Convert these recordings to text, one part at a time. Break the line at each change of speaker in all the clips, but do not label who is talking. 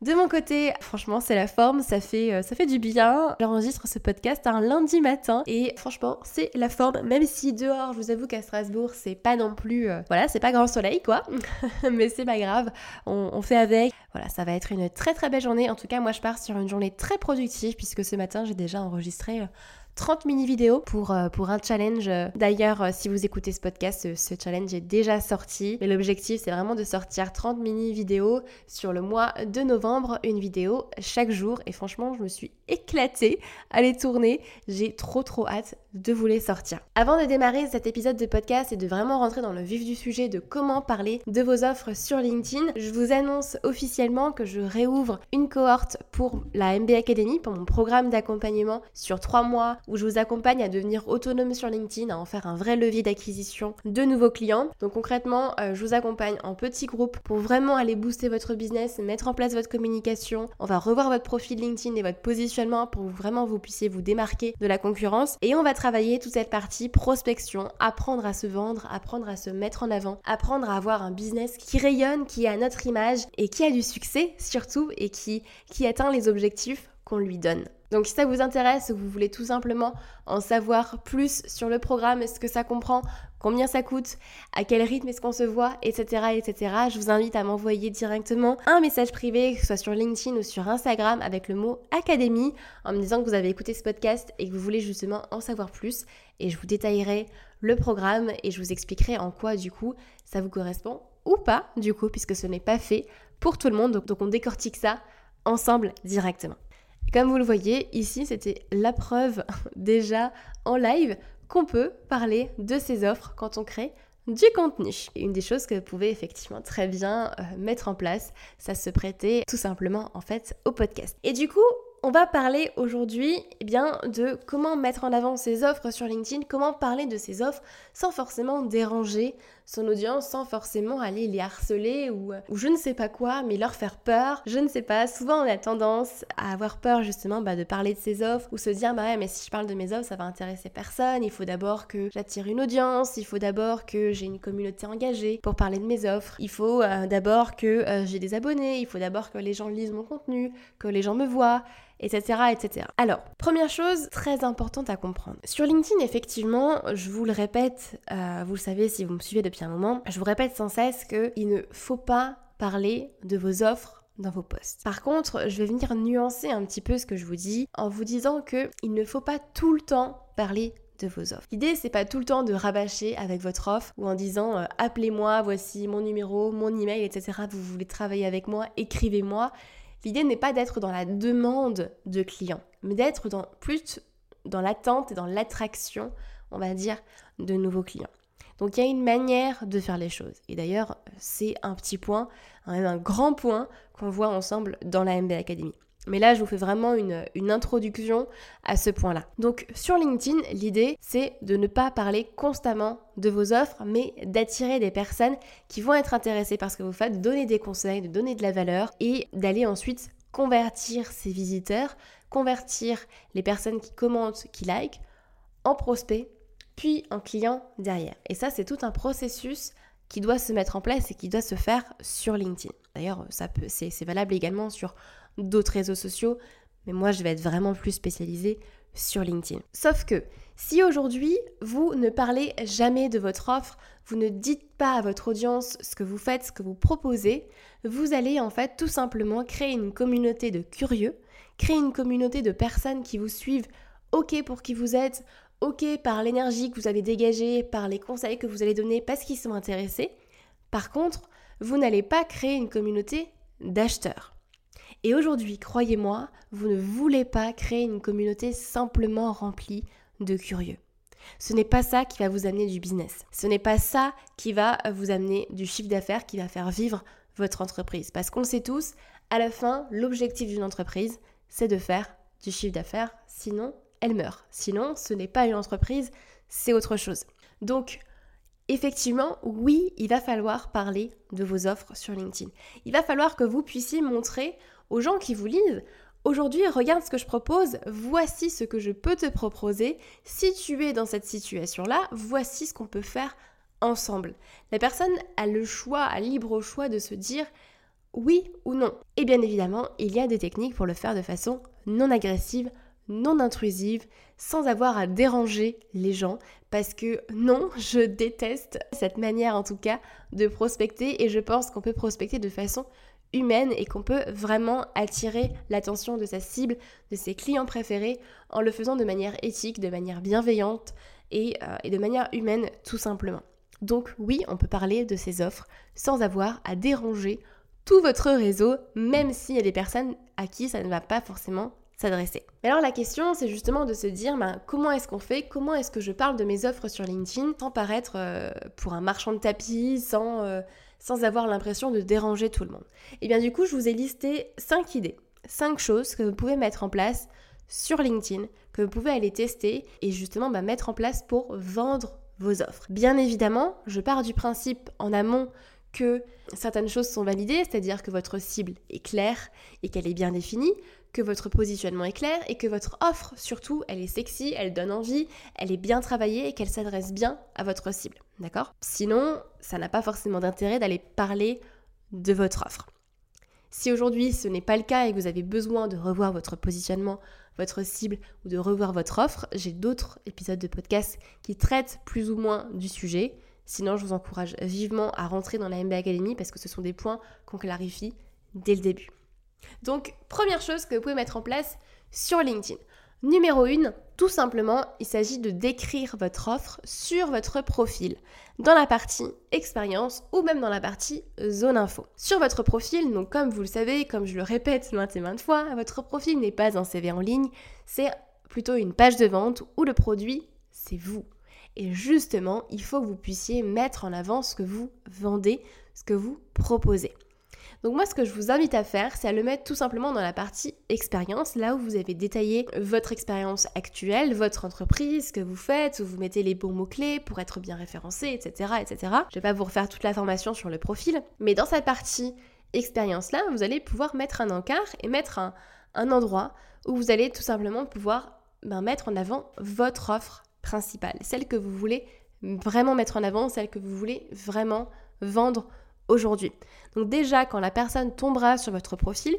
De mon côté, franchement, c'est la forme, ça fait, euh, ça fait du bien. J'enregistre ce podcast un lundi matin et franchement, c'est la forme, même si dehors, je vous avoue qu'à Strasbourg, c'est pas non plus, euh, voilà, c'est pas grand soleil quoi, mais c'est pas grave, on, on, fait avec. Voilà, ça va être une très très belle journée. En tout cas, moi, je pars sur une journée très productive puisque ce matin, j'ai déjà enregistré euh, 30 mini-vidéos pour, euh, pour un challenge. D'ailleurs, euh, si vous écoutez ce podcast, ce, challenge est déjà sorti. Mais l'objectif, c'est vraiment de sortir 30 mini-vidéos sur le mois de novembre, une vidéo chaque jour. Et franchement, je me suis éclatée à les tourner. J'ai trop trop hâte de vous les sortir. Avant de démarrer cet épisode de podcast et de vraiment rentrer dans le vif du sujet de comment parler de vos offres sur LinkedIn, je vous annonce officiellement que je réouvre une cohorte pour la MB Academy, pour mon programme d'accompagnement sur 3 mois où je vous accompagne à devenir autonome sur LinkedIn, à en faire un vrai levier d'acquisition de nouveaux clients. Donc concrètement, euh, je vous accompagne en petits groupes pour vraiment aller booster votre business, mettre en place votre communication. On va revoir votre profil LinkedIn et votre positionnement pour vraiment vous puissiez vous démarquer de la concurrence. Et on va travailler toute cette partie prospection, apprendre à se vendre, apprendre à se mettre en avant, apprendre à avoir un business qui rayonne, qui a notre image et qui a du succès surtout et qui, qui atteint les objectifs qu'on lui donne. Donc si ça vous intéresse, vous voulez tout simplement en savoir plus sur le programme, est-ce que ça comprend, combien ça coûte, à quel rythme est-ce qu'on se voit, etc., etc., je vous invite à m'envoyer directement un message privé, que ce soit sur LinkedIn ou sur Instagram, avec le mot Académie, en me disant que vous avez écouté ce podcast et que vous voulez justement en savoir plus. Et je vous détaillerai le programme et je vous expliquerai en quoi du coup ça vous correspond ou pas, du coup, puisque ce n'est pas fait pour tout le monde. donc on décortique ça ensemble directement. Comme vous le voyez, ici, c'était la preuve déjà en live qu'on peut parler de ces offres quand on crée du contenu. Une des choses que vous pouvez effectivement très bien euh, mettre en place, ça se prêtait tout simplement en fait au podcast. Et du coup, on va parler aujourd'hui eh de comment mettre en avant ses offres sur LinkedIn, comment parler de ses offres sans forcément déranger son audience, sans forcément aller les harceler ou, ou je ne sais pas quoi, mais leur faire peur. Je ne sais pas, souvent on a tendance à avoir peur justement bah, de parler de ses offres ou se dire bah ouais mais si je parle de mes offres ça va intéresser personne, il faut d'abord que j'attire une audience, il faut d'abord que j'ai une communauté engagée pour parler de mes offres, il faut euh, d'abord que euh, j'ai des abonnés, il faut d'abord que les gens lisent mon contenu, que les gens me voient etc., etc. Alors, première chose très importante à comprendre. Sur LinkedIn, effectivement, je vous le répète, euh, vous le savez si vous me suivez depuis un moment, je vous répète sans cesse qu'il ne faut pas parler de vos offres dans vos posts. Par contre, je vais venir nuancer un petit peu ce que je vous dis en vous disant que il ne faut pas tout le temps parler de vos offres. L'idée c'est pas tout le temps de rabâcher avec votre offre ou en disant euh, appelez-moi, voici mon numéro, mon email, etc. Vous voulez travailler avec moi, écrivez-moi. L'idée n'est pas d'être dans la demande de clients, mais d'être dans, plus dans l'attente et dans l'attraction, on va dire, de nouveaux clients. Donc il y a une manière de faire les choses. Et d'ailleurs, c'est un petit point, même un grand point qu'on voit ensemble dans la MB Academy. Mais là, je vous fais vraiment une, une introduction à ce point-là. Donc sur LinkedIn, l'idée, c'est de ne pas parler constamment de vos offres, mais d'attirer des personnes qui vont être intéressées par ce que vous faites, de donner des conseils, de donner de la valeur et d'aller ensuite convertir ces visiteurs, convertir les personnes qui commentent, qui likent, en prospects, puis en clients derrière. Et ça, c'est tout un processus qui doit se mettre en place et qui doit se faire sur LinkedIn. D'ailleurs, c'est valable également sur d'autres réseaux sociaux, mais moi je vais être vraiment plus spécialisée sur LinkedIn. Sauf que si aujourd'hui vous ne parlez jamais de votre offre, vous ne dites pas à votre audience ce que vous faites, ce que vous proposez, vous allez en fait tout simplement créer une communauté de curieux, créer une communauté de personnes qui vous suivent OK pour qui vous êtes, OK par l'énergie que vous avez dégagée, par les conseils que vous allez donner parce qu'ils sont intéressés. Par contre, vous n'allez pas créer une communauté d'acheteurs. Et aujourd'hui, croyez-moi, vous ne voulez pas créer une communauté simplement remplie de curieux. Ce n'est pas ça qui va vous amener du business. Ce n'est pas ça qui va vous amener du chiffre d'affaires qui va faire vivre votre entreprise. Parce qu'on le sait tous, à la fin, l'objectif d'une entreprise, c'est de faire du chiffre d'affaires, sinon elle meurt. Sinon, ce n'est pas une entreprise, c'est autre chose. Donc, effectivement, oui, il va falloir parler de vos offres sur LinkedIn. Il va falloir que vous puissiez montrer aux gens qui vous lisent, aujourd'hui, regarde ce que je propose, voici ce que je peux te proposer. Si tu es dans cette situation-là, voici ce qu'on peut faire ensemble. La personne a le choix, a libre choix de se dire oui ou non. Et bien évidemment, il y a des techniques pour le faire de façon non agressive, non intrusive, sans avoir à déranger les gens, parce que non, je déteste cette manière en tout cas de prospecter et je pense qu'on peut prospecter de façon humaine et qu'on peut vraiment attirer l'attention de sa cible, de ses clients préférés, en le faisant de manière éthique, de manière bienveillante et, euh, et de manière humaine tout simplement. Donc oui, on peut parler de ces offres sans avoir à déranger tout votre réseau, même s'il y a des personnes à qui ça ne va pas forcément s'adresser. Mais alors la question, c'est justement de se dire, ben, comment est-ce qu'on fait? Comment est-ce que je parle de mes offres sur LinkedIn sans paraître euh, pour un marchand de tapis, sans, euh, sans avoir l'impression de déranger tout le monde Et eh bien du coup, je vous ai listé 5 idées, 5 choses que vous pouvez mettre en place sur LinkedIn, que vous pouvez aller tester et justement ben, mettre en place pour vendre vos offres. Bien évidemment, je pars du principe en amont que certaines choses sont validées, c'est-à-dire que votre cible est claire et qu'elle est bien définie, que votre positionnement est clair et que votre offre, surtout, elle est sexy, elle donne envie, elle est bien travaillée et qu'elle s'adresse bien à votre cible. D'accord? Sinon, ça n'a pas forcément d'intérêt d'aller parler de votre offre. Si aujourd'hui ce n'est pas le cas et que vous avez besoin de revoir votre positionnement, votre cible ou de revoir votre offre, j'ai d'autres épisodes de podcast qui traitent plus ou moins du sujet. Sinon, je vous encourage vivement à rentrer dans la MB Academy parce que ce sont des points qu'on clarifie dès le début. Donc, première chose que vous pouvez mettre en place sur LinkedIn. Numéro 1, tout simplement, il s'agit de décrire votre offre sur votre profil, dans la partie expérience ou même dans la partie zone info. Sur votre profil, donc comme vous le savez, comme je le répète maintes et maintes fois, votre profil n'est pas un CV en ligne, c'est plutôt une page de vente où le produit, c'est vous. Et justement, il faut que vous puissiez mettre en avant ce que vous vendez, ce que vous proposez. Donc moi, ce que je vous invite à faire, c'est à le mettre tout simplement dans la partie expérience, là où vous avez détaillé votre expérience actuelle, votre entreprise, ce que vous faites, où vous mettez les bons mots-clés pour être bien référencé, etc., etc. Je vais pas vous refaire toute la formation sur le profil, mais dans cette partie expérience-là, vous allez pouvoir mettre un encart et mettre un, endroit où vous allez tout simplement pouvoir ben, mettre en avant votre offre principale, celle que vous voulez vraiment mettre en avant, celle que vous voulez vraiment vendre aujourd'hui. Donc déjà, quand la personne tombera sur votre profil,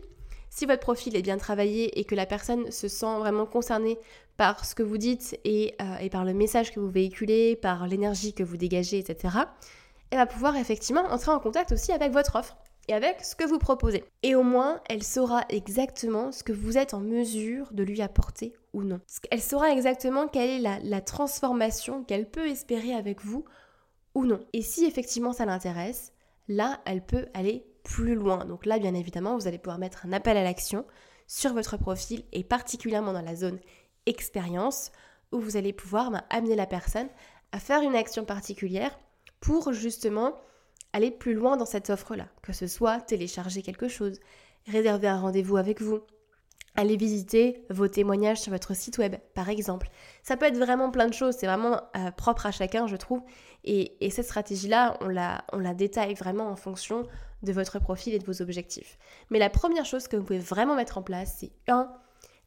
si votre profil est bien travaillé et que la personne se sent vraiment concernée par ce que vous dites et, euh, par le message que vous véhiculez, par l'énergie que vous dégagez, etc., elle va pouvoir effectivement entrer en contact aussi avec votre offre et avec ce que vous proposez. Et au moins, elle saura exactement ce que vous êtes en mesure de lui apporter ou non. Elle saura exactement quelle est la transformation qu'elle peut espérer avec vous ou non. Et si effectivement ça l'intéresse, là, elle peut aller plus loin. Donc là, bien évidemment, vous allez pouvoir mettre un appel à l'action sur votre profil et particulièrement dans la zone expérience où vous allez pouvoir ben, amener la personne à faire une action particulière pour justement aller plus loin dans cette offre-là, que ce soit télécharger quelque chose, réserver un rendez-vous avec vous, aller visiter vos témoignages sur votre site web, par exemple. Ça peut être vraiment plein de choses, c'est vraiment euh, propre à chacun, je trouve. Et, cette stratégie-là, on la, on la détaille vraiment en fonction de votre profil et de vos objectifs. Mais la première chose que vous pouvez vraiment mettre en place, c'est un,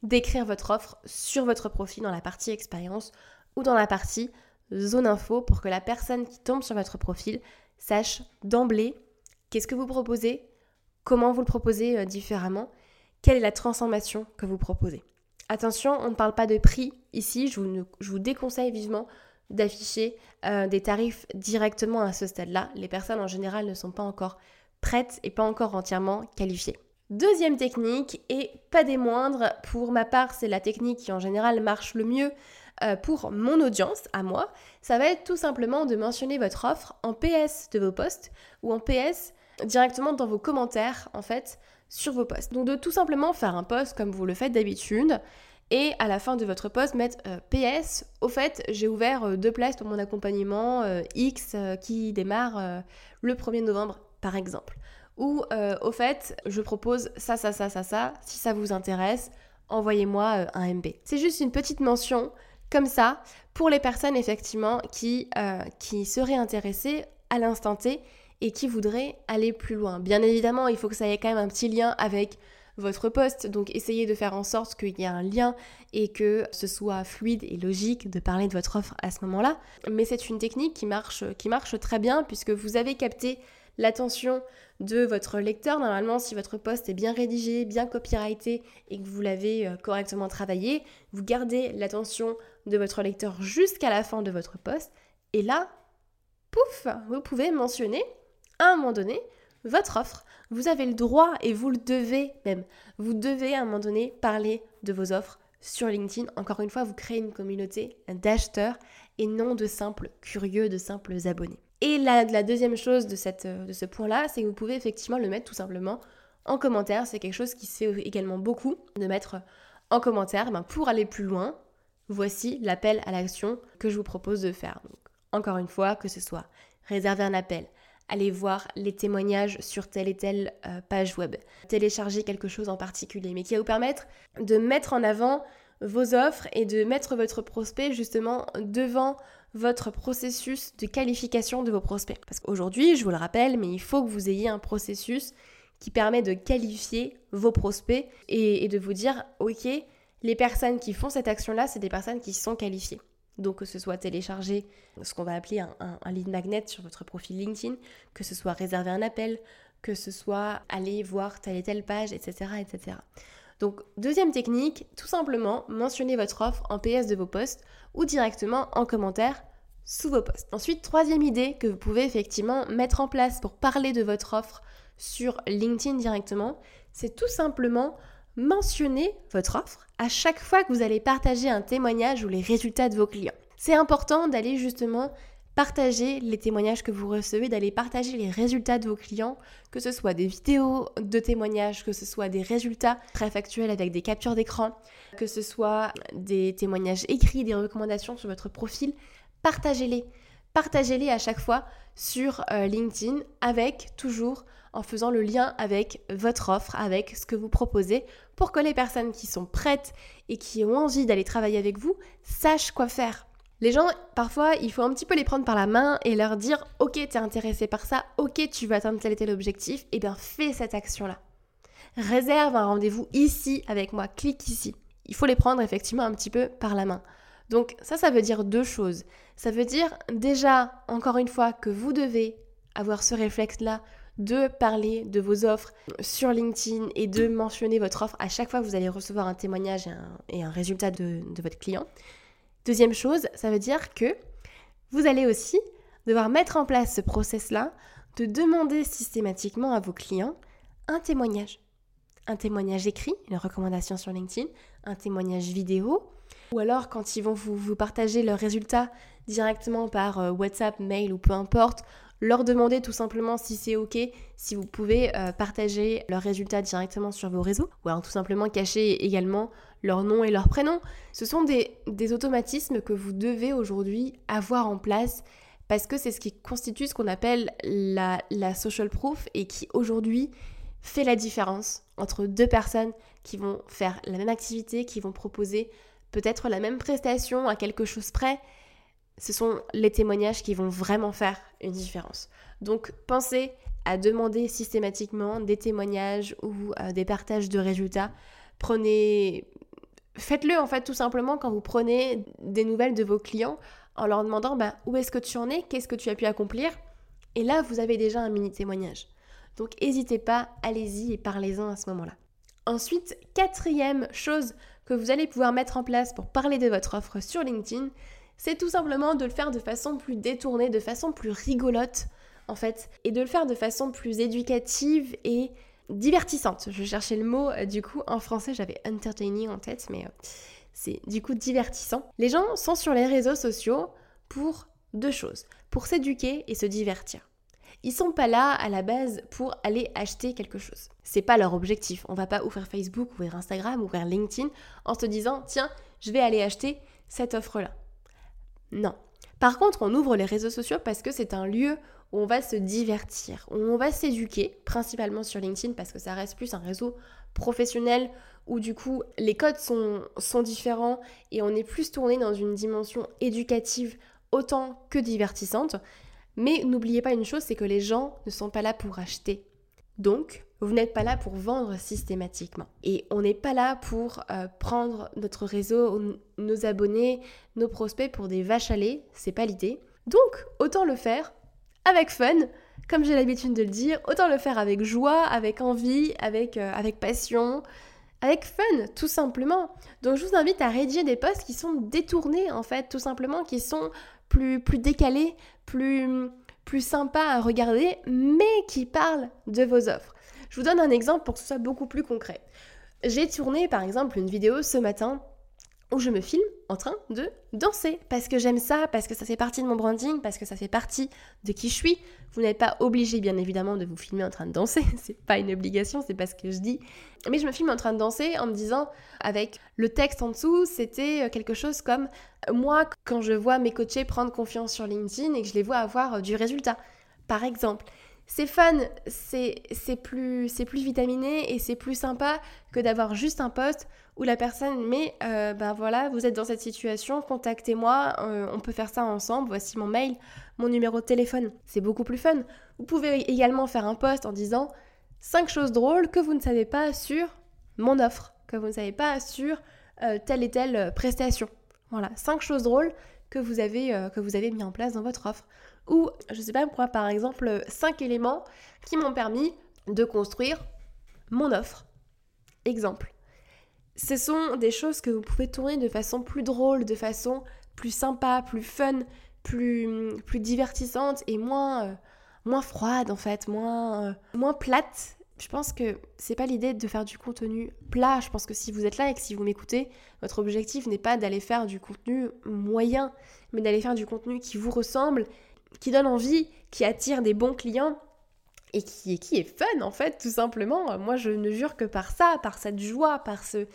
d'écrire votre offre sur votre profil dans la partie expérience ou dans la partie zone info pour que la personne qui tombe sur votre profil sache d'emblée qu'est-ce que vous proposez, comment vous le proposez euh, différemment, quelle est la transformation que vous proposez? Attention, on ne parle pas de prix ici, je vous, déconseille vivement d'afficher euh, des tarifs directement à ce stade-là. Les personnes en général ne sont pas encore prêtes et pas encore entièrement qualifiées. Deuxième technique, et pas des moindres, pour ma part c'est la technique qui en général marche le mieux euh, pour mon audience, à moi, ça va être tout simplement de mentionner votre offre en PS de vos posts ou en PS directement dans vos commentaires en fait sur vos posts. Donc de tout simplement faire un post comme vous le faites d'habitude et à la fin de votre post mettre euh, PS, au fait j'ai ouvert euh, deux places pour mon accompagnement X qui démarre le 1er novembre par exemple. Ou au fait je propose ça, ça, ça, ça, ça, si ça vous intéresse, envoyez-moi euh, un MB. C'est juste une petite mention comme ça pour les personnes effectivement qui, euh, qui seraient intéressées à l'instant T et qui voudraient aller plus loin. Bien évidemment, il faut que ça ait quand même un petit lien avec votre poste, donc essayez de faire en sorte qu'il y ait un lien et que ce soit fluide et logique de parler de votre offre à ce moment-là. Mais c'est une technique qui marche, qui marche très bien puisque vous avez capté l'attention de votre lecteur. Normalement, si votre poste est bien rédigé, bien copyrighté et que vous l'avez euh, correctement travaillé, vous gardez l'attention de votre lecteur jusqu'à la fin de votre poste. Et là, pouf, vous pouvez mentionner à un moment donné votre offre. Vous avez le droit et vous le devez même. Vous devez à un moment donné parler de vos offres sur LinkedIn. Encore une fois, vous créez une communauté d'acheteurs et non de simples curieux, de simples abonnés. Et la, deuxième chose de, cette, de ce point-là, c'est que vous pouvez effectivement le mettre tout simplement en commentaire. C'est quelque chose qui se également beaucoup, de mettre en commentaire, ben, pour aller plus loin, voici l'appel à l'action que je vous propose de faire. Encore une fois, que ce soit réserver un appel, aller voir les témoignages sur telle et telle euh, page web, télécharger quelque chose en particulier, mais qui va vous permettre de mettre en avant vos offres et de mettre votre prospect justement devant votre processus de qualification de vos prospects. Parce qu'aujourd'hui, je vous le rappelle, mais il faut que vous ayez un processus qui permet de qualifier vos prospects et, de vous dire, ok, les personnes qui font cette action-là, c'est des personnes qui sont qualifiées. Donc que ce soit télécharger ce qu'on va appeler un, lead magnet sur votre profil LinkedIn, que ce soit réserver un appel, que ce soit aller voir telle et telle page, etc. etc. Donc deuxième technique, tout simplement mentionner votre offre en PS de vos posts ou directement en commentaire sous vos posts. Ensuite, troisième idée que vous pouvez effectivement mettre en place pour parler de votre offre sur LinkedIn directement, c'est tout simplement mentionner votre offre à chaque fois que vous allez partager un témoignage ou les résultats de vos clients. C'est important d'aller justement partager les témoignages que vous recevez, d'aller partager les résultats de vos clients, que ce soit des vidéos de témoignages, que ce soit des résultats très factuels avec des captures d'écran, que ce soit des témoignages écrits, des recommandations sur votre profil, partagez-les. Partagez-les à chaque fois sur euh, LinkedIn avec toujours en faisant le lien avec votre offre, avec ce que vous proposez, pour que les personnes qui sont prêtes et qui ont envie d'aller travailler avec vous sachent quoi faire. Les gens, parfois, il faut un petit peu les prendre par la main et leur dire Ok, t'es intéressé par ça, ok, tu veux atteindre tel et tel objectif, et eh bien fais cette action-là. Réserve un rendez-vous ici avec moi, clique ici. Il faut les prendre effectivement un petit peu par la main. Donc ça, ça veut dire deux choses. Ça veut dire déjà, encore une fois, que vous devez avoir ce réflexe-là de parler de vos offres sur LinkedIn et de mentionner votre offre à chaque fois que vous allez recevoir un témoignage et un, résultat de votre client. Deuxième chose, ça veut dire que vous allez aussi devoir mettre en place ce process-là de demander systématiquement à vos clients un témoignage. Un témoignage écrit, une recommandation sur LinkedIn, un témoignage vidéo, ou alors quand ils vont vous, partager leurs résultats directement par euh, WhatsApp, mail ou peu importe, leur demander tout simplement si c'est OK, si vous pouvez euh, partager leurs résultats directement sur vos réseaux, ou alors tout simplement cacher également leur nom et leur prénom. Ce sont des, automatismes que vous devez aujourd'hui avoir en place parce que c'est ce qui constitue ce qu'on appelle la, la social proof et qui aujourd'hui fait la différence entre deux personnes qui vont faire la même activité, qui vont proposer peut-être la même prestation à quelque chose près, ce sont les témoignages qui vont vraiment faire une différence. Donc pensez à demander systématiquement des témoignages ou euh, des partages de résultats. Prenez faites-le en fait tout simplement quand vous prenez des nouvelles de vos clients en leur demandant bah, où est-ce que tu en es, qu'est-ce que tu as pu accomplir? Et là, vous avez déjà un mini témoignage. Donc n'hésitez pas, allez-y et parlez-en à ce moment-là. Ensuite, quatrième chose que vous allez pouvoir mettre en place pour parler de votre offre sur LinkedIn, c'est tout simplement de le faire de façon plus détournée, de façon plus rigolote en fait, et de le faire de façon plus éducative et divertissante. Je cherchais le mot, euh, du coup, en français j'avais entertaining en tête, mais euh, c'est du coup divertissant. Les gens sont sur les réseaux sociaux pour deux choses, pour s'éduquer et se divertir. Ils sont pas là à la base pour aller acheter quelque chose. C'est pas leur objectif. On va pas ouvrir Facebook, ouvrir Instagram, ouvrir LinkedIn en se disant tiens, je vais aller acheter cette offre-là. Non. Par contre, on ouvre les réseaux sociaux parce que c'est un lieu où on va se divertir, où on va s'éduquer, principalement sur LinkedIn parce que ça reste plus un réseau professionnel où du coup les codes sont, sont différents et on est plus tourné dans une dimension éducative autant que divertissante. Mais n'oubliez pas une chose, c'est que les gens ne sont pas là pour acheter. Donc, vous n'êtes pas là pour vendre systématiquement. Et on n'est pas là pour euh, prendre notre réseau, nos abonnés, nos prospects pour des vaches à lait. C'est pas l'idée. Donc, autant le faire avec fun, comme j'ai l'habitude de le dire, autant le faire avec joie, avec envie, avec, euh, avec passion, avec fun, tout simplement. Donc je vous invite à rédiger des posts qui sont détournés, en fait, tout simplement, qui sont plus, plus décalés, plus, plus sympas à regarder, mais qui parlent de vos offres. Je vous donne un exemple pour que ce soit beaucoup plus concret. J'ai tourné par exemple une vidéo ce matin où je me filme en train de danser parce que j'aime ça, parce que ça fait partie de mon branding, parce que ça fait partie de qui je suis. Vous n'êtes pas obligé bien évidemment de vous filmer en train de danser, c'est pas une obligation, c'est pas ce que je dis. Mais je me filme en train de danser en me disant avec le texte en dessous, c'était quelque chose comme moi quand je vois mes coachés prendre confiance sur LinkedIn et que je les vois avoir du résultat. Par exemple, c'est fun, c'est plus, plus vitaminé et c'est plus sympa que d'avoir juste un post où la personne met euh, ben voilà, vous êtes dans cette situation, contactez-moi, euh, on peut faire ça ensemble, voici mon mail, mon numéro de téléphone. C'est beaucoup plus fun. Vous pouvez également faire un post en disant 5 choses drôles que vous ne savez pas sur mon offre, que vous ne savez pas sur euh, telle et telle prestation. Voilà, 5 choses drôles que vous avez, que vous avez mis en place dans votre offre. Ou, je sais pas moi, par exemple, 5 éléments qui m'ont permis de construire mon offre. Exemple ce sont des choses que vous pouvez tourner de façon plus drôle, de façon plus sympa, plus fun, plus, plus divertissante et moins, euh, moins froide en fait, moins, euh, moins plate. Je pense que c'est pas l'idée de faire du contenu plat. Je pense que si vous êtes là et que si vous m'écoutez, votre objectif n'est pas d'aller faire du contenu moyen, mais d'aller faire du contenu qui vous ressemble, qui donne envie, qui attire des bons clients et qui, qui est fun en fait, tout simplement. Moi, je ne jure que par ça, par cette joie, par, ce,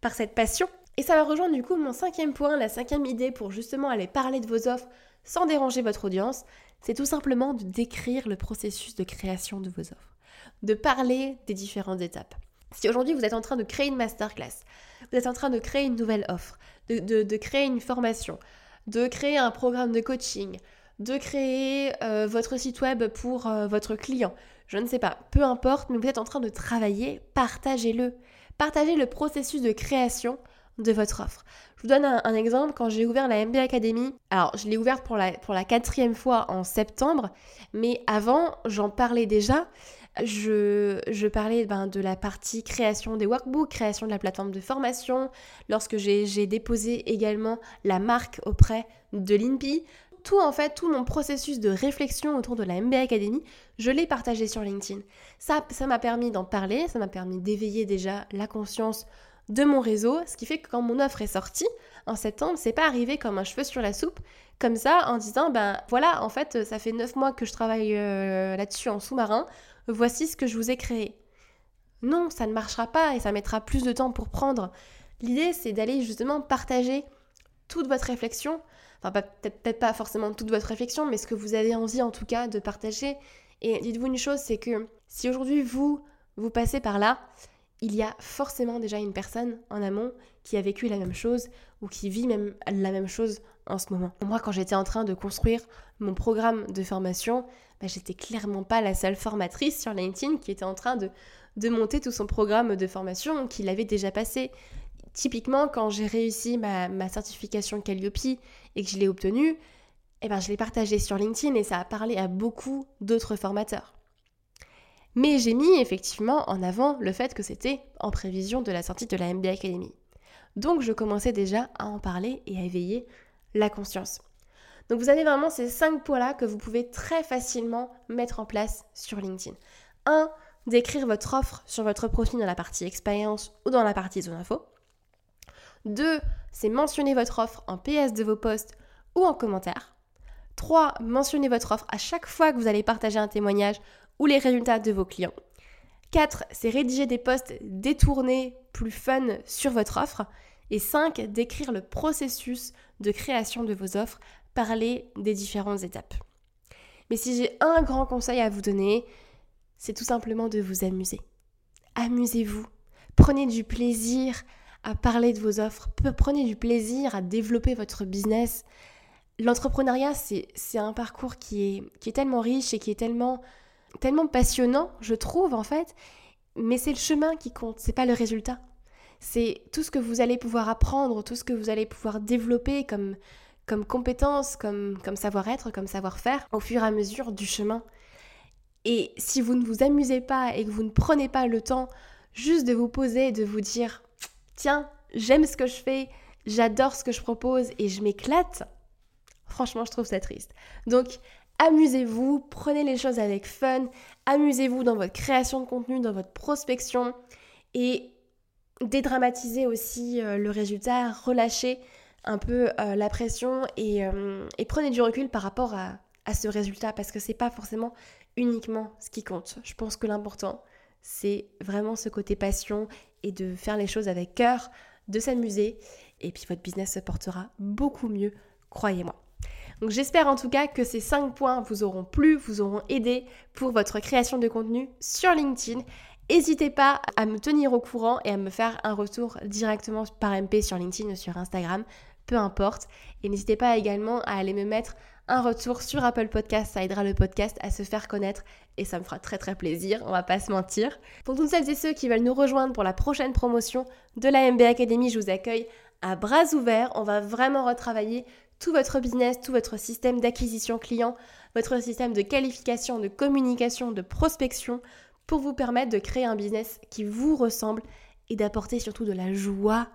par cette passion. Et ça va rejoindre du coup mon cinquième point, la cinquième idée pour justement aller parler de vos offres sans déranger votre audience, c'est tout simplement de décrire le processus de création de vos offres, de parler des différentes étapes. Si aujourd'hui vous êtes en train de créer une masterclass, vous êtes en train de créer une nouvelle offre, de, de créer une formation, de créer un programme de coaching, de créer euh, votre site web pour euh, votre client. Je ne sais pas, peu importe, mais vous êtes en train de travailler, partagez-le. Partagez le processus de création de votre offre. Je vous donne un, exemple, quand j'ai ouvert la MB Academy, alors je l'ai ouverte pour la, quatrième fois en septembre, mais avant j'en parlais déjà. Je, je parlais ben, de la partie création des workbooks, création de la plateforme de formation, lorsque j'ai déposé également la marque auprès de l'INPI tout en fait, tout mon processus de réflexion autour de la MBA Academy, je l'ai partagé sur LinkedIn. Ça, ça m'a permis d'en parler, ça m'a permis d'éveiller déjà la conscience de mon réseau, ce qui fait que quand mon offre est sortie en septembre, c'est pas arrivé comme un cheveu sur la soupe, comme ça, en disant ben voilà, en fait, ça fait 9 mois que je travaille euh, là-dessus en sous-marin, voici ce que je vous ai créé. Non, ça ne marchera pas et ça mettra plus de temps pour prendre. L'idée, c'est d'aller justement partager toute votre réflexion enfin peut-être pas forcément toute votre réflexion, mais ce que vous avez envie en tout cas de partager. Et dites-vous une chose, c'est que si aujourd'hui vous, vous passez par là, il y a forcément déjà une personne en amont qui a vécu la même chose ou qui vit même la même chose en ce moment. Moi, quand j'étais en train de construire mon programme de formation, bah, j'étais clairement pas la seule formatrice sur LinkedIn qui était en train de, de monter tout son programme de formation, qui l'avait déjà passé. Typiquement, quand j'ai réussi ma, certification Calliope et que je l'ai obtenue, eh ben, je l'ai partagée sur LinkedIn et ça a parlé à beaucoup d'autres formateurs. Mais j'ai mis effectivement en avant le fait que c'était en prévision de la sortie de la MBA Academy. Donc je commençais déjà à en parler et à éveiller la conscience. Donc vous avez vraiment ces cinq points-là que vous pouvez très facilement mettre en place sur LinkedIn. 1. D'écrire votre offre sur votre profil dans la partie expérience ou dans la partie zone info. Deux, c'est mentionner votre offre en PS de vos posts ou en commentaire. 3. Mentionnez votre offre à chaque fois que vous allez partager un témoignage ou les résultats de vos clients. 4. C'est rédiger des posts détournés, plus fun sur votre offre. Et 5. Décrire le processus de création de vos offres parler des différentes étapes. Mais si j'ai un grand conseil à vous donner, c'est tout simplement de vous amuser. Amusez-vous. Prenez du plaisir à parler de vos offres. Prenez du plaisir à développer votre business. L'entrepreneuriat, c'est un parcours qui est, qui est tellement riche et qui est tellement, tellement passionnant, je trouve, en fait. Mais c'est le chemin qui compte, c'est pas le résultat. C'est tout ce que vous allez pouvoir apprendre, tout ce que vous allez pouvoir développer comme, comme compétences, comme, comme savoir-être, comme savoir-faire au fur et à mesure du chemin. Et si vous ne vous amusez pas et que vous ne prenez pas le temps juste de vous poser et de vous dire tiens, j'aime ce que je fais, j'adore ce que je propose et je m'éclate, franchement, je trouve ça triste. Donc, amusez-vous, prenez les choses avec fun, amusez-vous dans votre création de contenu, dans votre prospection et dédramatisez aussi euh, le résultat, relâchez un peu euh, la pression euh, et, prenez du recul par rapport à, à ce résultat parce que c'est pas forcément uniquement ce qui compte. Je pense que l'important, c'est vraiment ce côté passion et de faire les choses avec cœur, de s'amuser et puis votre business se portera beaucoup mieux, croyez-moi. Donc j'espère en tout cas que ces 5 points vous auront plu, vous auront aidé pour votre création de contenu sur LinkedIn. N'hésitez pas à me tenir au courant et à me faire un retour directement par MP sur LinkedIn ou sur Instagram peu importe. Et n'hésitez pas également à aller me mettre un retour sur Apple Podcast, ça aidera le podcast à se faire connaître et ça me fera très très plaisir, on va pas se mentir. Pour toutes celles et ceux qui veulent nous rejoindre pour la prochaine promotion de la MB Academy, je vous accueille à bras ouverts. On va vraiment retravailler tout votre business, tout votre système d'acquisition client, votre système de qualification, de communication, de prospection pour vous permettre de créer un business qui vous ressemble et d'apporter surtout de la joie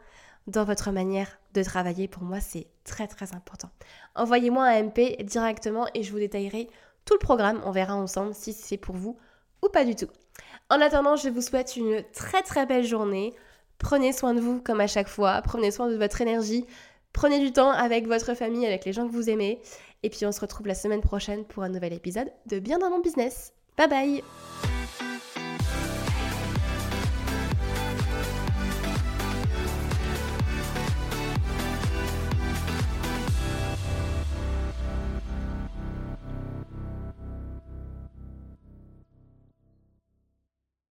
dans votre manière de travailler. Pour moi, c'est très très important. Envoyez-moi un MP directement et je vous détaillerai tout le programme. On verra ensemble si c'est pour vous ou pas du tout. En attendant, je vous souhaite une très très belle journée. Prenez soin de vous comme à chaque fois. Prenez soin de votre énergie. Prenez du temps avec votre famille, avec les gens que vous aimez. Et puis on se retrouve la semaine prochaine pour un nouvel épisode de Bien dans mon business. Bye bye